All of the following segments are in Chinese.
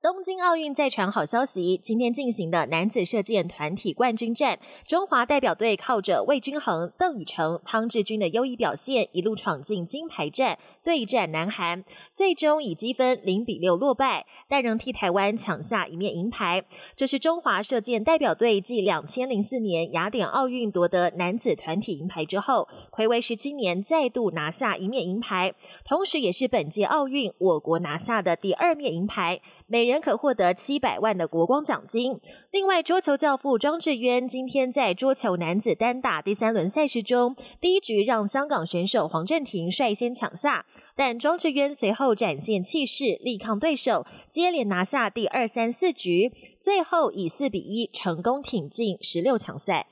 东京奥运再传好消息，今天进行的男子射箭团体冠军战，中华代表队靠着魏均衡、邓宇成、汤志军的优异表现，一路闯进金牌战，对战南韩，最终以积分零比六落败，但仍替台湾抢下一面银牌。这是中华射箭代表队继两千零四年雅典奥运夺得男子团体银牌之后，暌违十七年再度拿下一面银牌，同时也是本届奥运我国拿下的第二面银牌。每人可获得七百万的国光奖金。另外，桌球教父庄智渊今天在桌球男子单打第三轮赛事中，第一局让香港选手黄镇廷率先抢下，但庄智渊随后展现气势，力抗对手，接连拿下第二、三、四局，最后以四比一成功挺进十六强赛。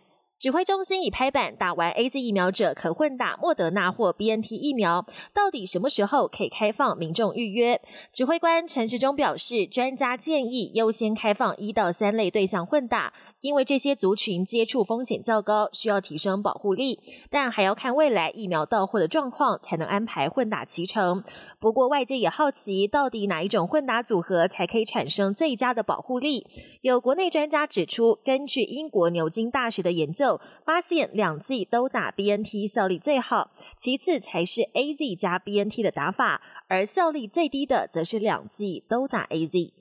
指挥中心已拍板，打完 A Z 疫苗者可混打莫德纳或 B N T 疫苗。到底什么时候可以开放民众预约？指挥官陈时中表示，专家建议优先开放一到三类对象混打。因为这些族群接触风险较高，需要提升保护力，但还要看未来疫苗到货的状况，才能安排混打齐成。不过外界也好奇，到底哪一种混打组合才可以产生最佳的保护力？有国内专家指出，根据英国牛津大学的研究，发现两剂都打 BNT 效力最好，其次才是 AZ 加 BNT 的打法，而效力最低的则是两剂都打 AZ。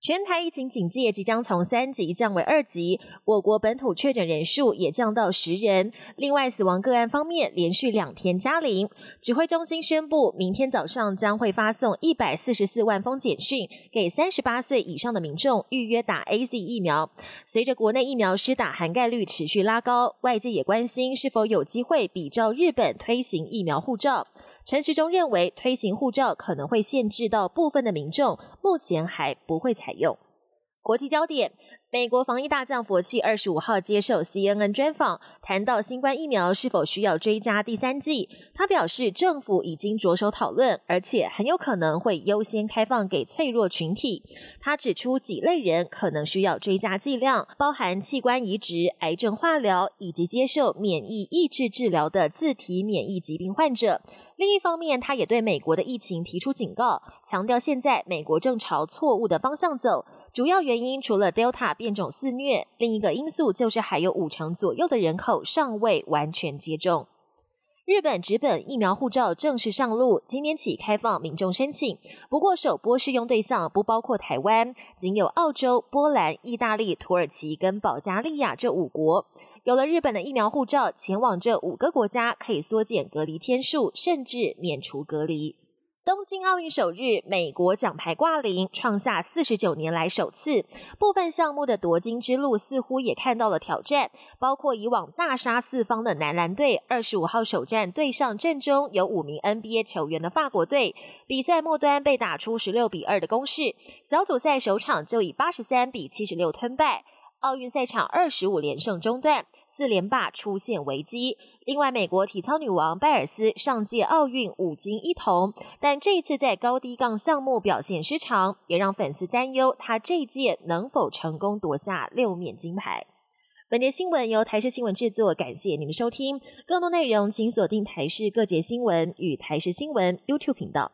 全台疫情警戒即将从三级降为二级，我国本土确诊人数也降到十人。另外，死亡个案方面连续两天加零。指挥中心宣布，明天早上将会发送一百四十四万封简讯，给三十八岁以上的民众预约打 A Z 疫苗。随着国内疫苗施打涵盖率持续拉高，外界也关心是否有机会比照日本推行疫苗护照。陈时中认为，推行护照可能会限制到部分的民众，目前还不会采采用。国际焦点。美国防疫大将佛系二十五号接受 CNN 专访，谈到新冠疫苗是否需要追加第三剂。他表示，政府已经着手讨论，而且很有可能会优先开放给脆弱群体。他指出几类人可能需要追加剂量，包含器官移植、癌症化疗以及接受免疫抑制治疗的自体免疫疾病患者。另一方面，他也对美国的疫情提出警告，强调现在美国正朝错误的方向走，主要原因除了 Delta。变种肆虐，另一个因素就是还有五成左右的人口尚未完全接种。日本直本疫苗护照正式上路，今天起开放民众申请。不过，首波适用对象不包括台湾，仅有澳洲、波兰、意大利、土耳其跟保加利亚这五国。有了日本的疫苗护照，前往这五个国家可以缩减隔离天数，甚至免除隔离。东京奥运首日，美国奖牌挂零，创下四十九年来首次。部分项目的夺金之路似乎也看到了挑战，包括以往大杀四方的男篮队，二十五号首战对上阵中有五名 NBA 球员的法国队，比赛末端被打出十六比二的攻势，小组赛首场就以八十三比七十六吞败。奥运赛场二十五连胜中断，四连霸出现危机。另外，美国体操女王拜尔斯上届奥运五金一铜，但这次在高低杠项目表现失常，也让粉丝担忧她这届能否成功夺下六面金牌。本节新闻由台视新闻制作，感谢您的收听。更多内容请锁定台视各节新闻与台视新闻 YouTube 频道。